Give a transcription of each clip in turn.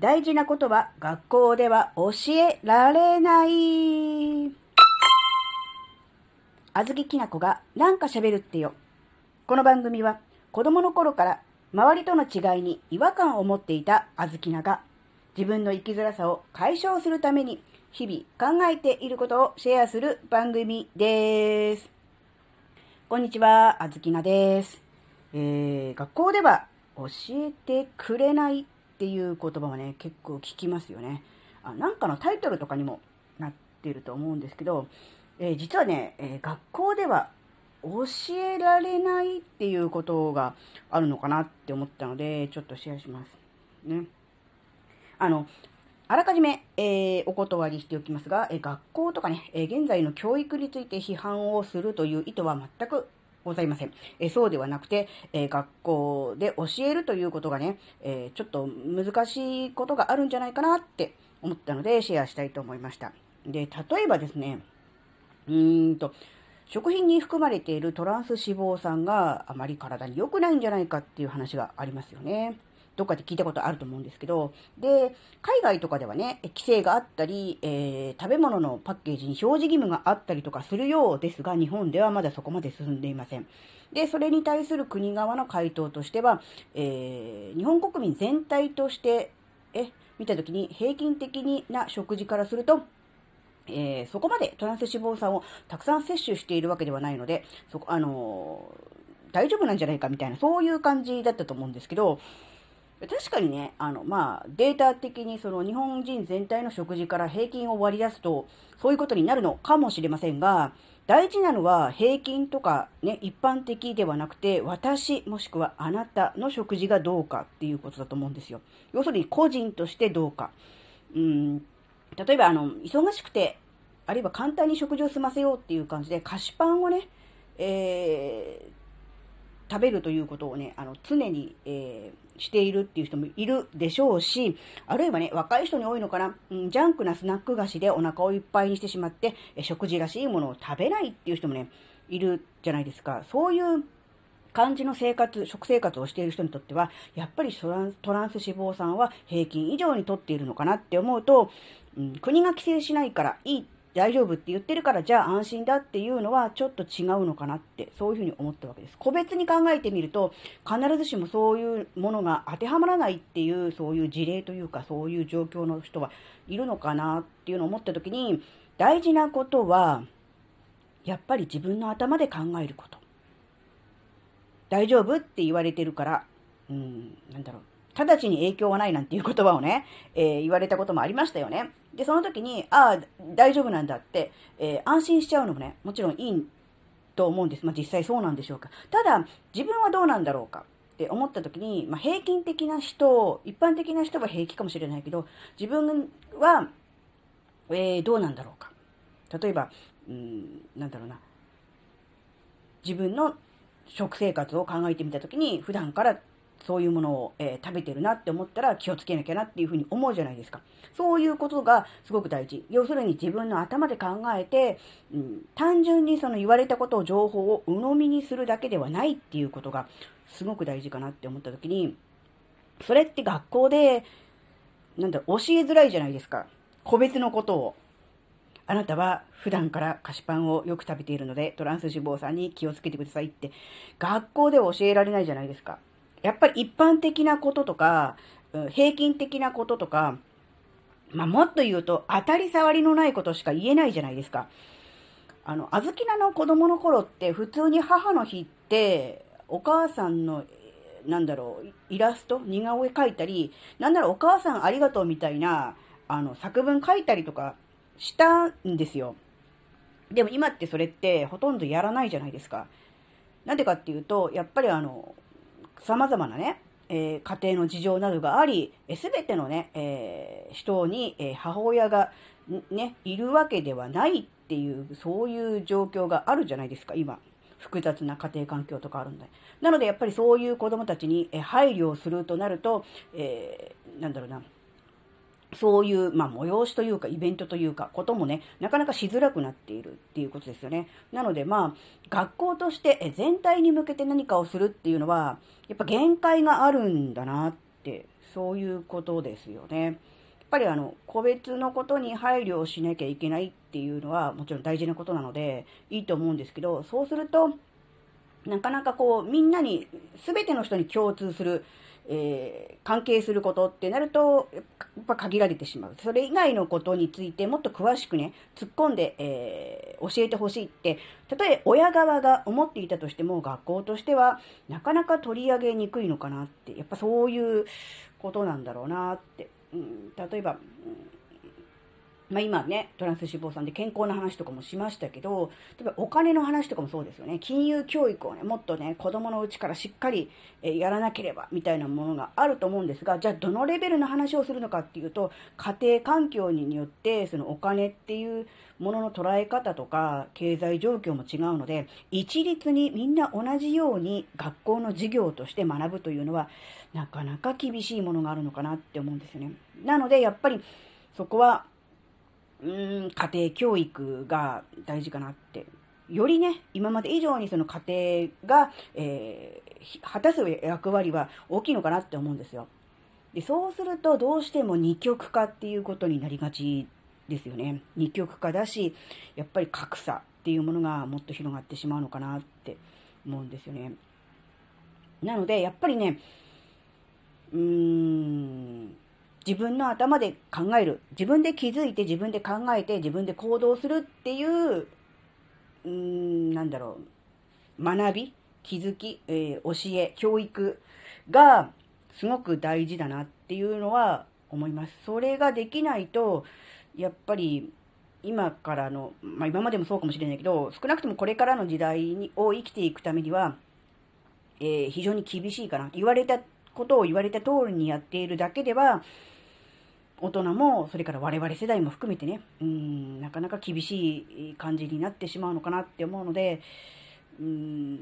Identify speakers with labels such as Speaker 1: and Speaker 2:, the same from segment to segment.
Speaker 1: 大事なことは学校では教えられない。あずききなこがなんか喋るってよ。この番組は子供の頃から周りとの違いに違和感を持っていたあずきなが自分の生きづらさを解消するために日々考えていることをシェアする番組です。こんにちは、あずきなです。えー、学校では教えてくれないっていう言葉はね、結構聞きますよね。あなんかのタイトルとかにもなってると思うんですけど、えー実はね、えー学校では教えられないっていうことがあるのかなって思ったので、ちょっとシェアします。ね。あの、あらかじめ、えーお断りしておきますが、え学校とかね、え現在の教育について批判をするという意図は全くございません。えそうではなくて、え学校で教えるということがね、えちょっと難しいことがあるんじゃないかなって思ったので、シェアしたいと思いました。で、例えばですね、うーんと、食品に含まれているトランス脂肪酸があまり体に良くないんじゃないかっていう話がありますよね。どっかで聞いたことあると思うんですけど、で、海外とかではね、規制があったり、えー食べ物のパッケージに表示義務があったりとかするようですが、日本ではまだそこまで進んでいません。で、それに対する国側の回答としては、えー日本国民全体として、え、見たときに平均的な食事からすると、えーそこまでトランス脂肪酸をたくさん摂取しているわけではないので、そこ、あのー大丈夫なんじゃないかみたいな、そういう感じだったと思うんですけど、確かにね、あの、まあ、データ的にその日本人全体の食事から平均を割り出すと、そういうことになるのかもしれませんが、大事なのは平均とかね、一般的ではなくて、私もしくはあなたの食事がどうかっていうことだと思うんですよ。要するに個人としてどうか。うん、例えばあの、忙しくて、あるいは簡単に食事を済ませようっていう感じで、菓子パンをね、えー食べるということをね、あの、常に、えーしているっていう人もいるでしょうし、あるいはね、若い人に多いのかな、うん、ジャンクなスナック菓子でお腹をいっぱいにしてしまって、食事らしいものを食べないっていう人もね、いるじゃないですか。そういう感じの生活、食生活をしている人にとっては、やっぱりトランス脂肪酸は平均以上にとっているのかなって思うと、うん、国が規制しないからいいって、大丈夫って言ってるから、じゃあ安心だっていうのはちょっと違うのかなって、そういうふうに思ったわけです。個別に考えてみると、必ずしもそういうものが当てはまらないっていう、そういう事例というか、そういう状況の人はいるのかなっていうのを思ったときに、大事なことは、やっぱり自分の頭で考えること。大丈夫って言われてるから、うん、なんだろう。直ちに影響はないなんていう言葉をね、えー言われたこともありましたよね。で、その時に、ああ、大丈夫なんだって、えー安心しちゃうのもね、もちろんいいと思うんです。まあ実際そうなんでしょうか。ただ、自分はどうなんだろうかって思った時に、まあ平均的な人、一般的な人は平気かもしれないけど、自分は、えーどうなんだろうか。例えば、うん、なんだろうな。自分の食生活を考えてみたときに、普段からそういうものを、えー食べてるなって思ったら気をつけなきゃなっていうふうに思うじゃないですか。そういうことがすごく大事。要するに自分の頭で考えて、うん、単純にその言われたことを情報を鵜呑みにするだけではないっていうことがすごく大事かなって思ったときに、それって学校で、なんだ、教えづらいじゃないですか。個別のことを。あなたは普段から菓子パンをよく食べているので、トランス脂肪酸に気をつけてくださいって、学校では教えられないじゃないですか。やっぱり一般的なこととか、平均的なこととか、まあ、もっと言うと、当たり障りのないことしか言えないじゃないですか。あの、あずきなの子供の頃って、普通に母の日って、お母さんの、なんだろう、イラスト、似顔絵描いたり、なんだろう、お母さんありがとうみたいな、あの、作文書いたりとかしたんですよ。でも今ってそれってほとんどやらないじゃないですか。なんでかっていうと、やっぱりあの、様々なね、えー家庭の事情などがあり、すべてのね、えー人に、えー母親がね、いるわけではないっていう、そういう状況があるじゃないですか、今。複雑な家庭環境とかあるんで。なので、やっぱりそういう子供たちにえ配慮をするとなると、えーなんだろうな、そういう、まあ、催しというか、イベントというか、こともね、なかなかしづらくなっているっていうことですよね。なので、まあ、学校としてえ全体に向けて何かをするっていうのは、やっぱ限界があるんだなって、そういうことですよね。やっぱりあの、個別のことに配慮をしなきゃいけないっていうのはもちろん大事なことなので、いいと思うんですけど、そうすると、なかなかこう、みんなに、すべての人に共通する、えー、関係することってなると、やっぱ限られてしまう。それ以外のことについてもっと詳しくね、突っ込んで、えー、教えてほしいって、たとえ親側が思っていたとしても、学校としてはなかなか取り上げにくいのかなって、やっぱそういうことなんだろうなって。うん、例えば、うんまあ、今ね、トランス脂肪酸で健康の話とかもしましたけど、例えばお金の話とかもそうですよね。金融教育をね、もっとね、子供のうちからしっかり、やらなければ、みたいなものがあると思うんですが、じゃあどのレベルの話をするのかっていうと、家庭環境によって、そのお金っていうものの捉え方とか、経済状況も違うので、一律にみんな同じように学校の授業として学ぶというのは、なかなか厳しいものがあるのかなって思うんですよね。なので、やっぱり、そこはうん、家庭教育が大事かなって。よりね、今まで以上にその家庭が、えー、果たす役割は大きいのかなって思うんですよ。で、そうするとどうしても二極化っていうことになりがちですよね。二極化だし、やっぱり格差っていうものがもっと広がってしまうのかなって思うんですよね。なので、やっぱりね、うーん、自分の頭で考える。自分で気づいて自分で考えて自分で行動するっていう、うん、なんだろう。学び、気づき、えー、教え、教育がすごく大事だなっていうのは思います。それができないと、やっぱり今からの、まあ今までもそうかもしれないけど、少なくともこれからの時代にを生きていくためには、えー、非常に厳しいかな。言われたことを言われた通りにやっているだけでは、大人も、それから我々世代も含めてね、うん、なかなか厳しい感じになってしまうのかなって思うので、うん、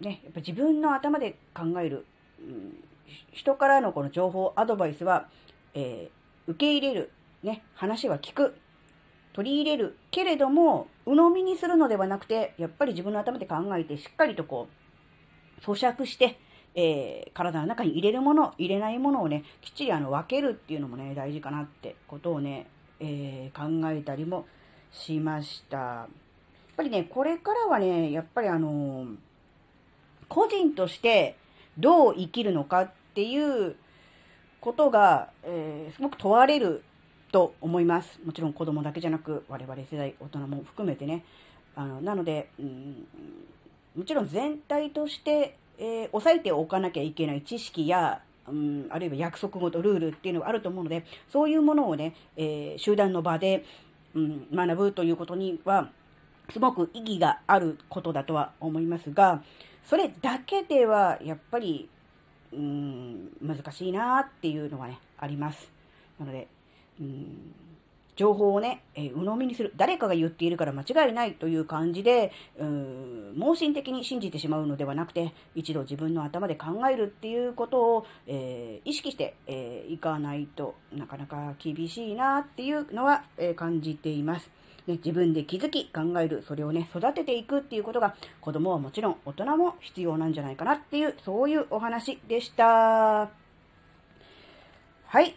Speaker 1: ね、やっぱ自分の頭で考える、うん、人からのこの情報、アドバイスは、えー、受け入れる、ね、話は聞く、取り入れるけれども、鵜呑みにするのではなくて、やっぱり自分の頭で考えて、しっかりとこう、咀嚼して、えー、体の中に入れるもの、入れないものをね、きっちりあの分けるっていうのもね、大事かなってことをね、えー、考えたりもしました。やっぱりね、これからはね、やっぱりあのー、個人としてどう生きるのかっていうことが、えー、すごく問われると思います。もちろん子供だけじゃなく、我々世代、大人も含めてね。あの、なので、うん、もちろん全体としてえー、押さえておかなきゃいけない知識や、うん、あるいは約束事、ルールっていうのがあると思うので、そういうものをね、えー、集団の場で、うん、学ぶということには、すごく意義があることだとは思いますが、それだけでは、やっぱり、うん、難しいなっていうのはね、あります。なので、うん情報をね、えー、鵜呑みにする。誰かが言っているから間違いないという感じで、うーん盲信的に信じてしまうのではなくて、一度自分の頭で考えるっていうことを、えー、意識して、えー、かないとなかなか厳しいなっていうのは、えー、感じています。ね、自分で気づき考える、それをね、育てていくっていうことが、子供はもちろん大人も必要なんじゃないかなっていう、そういうお話でした。はい。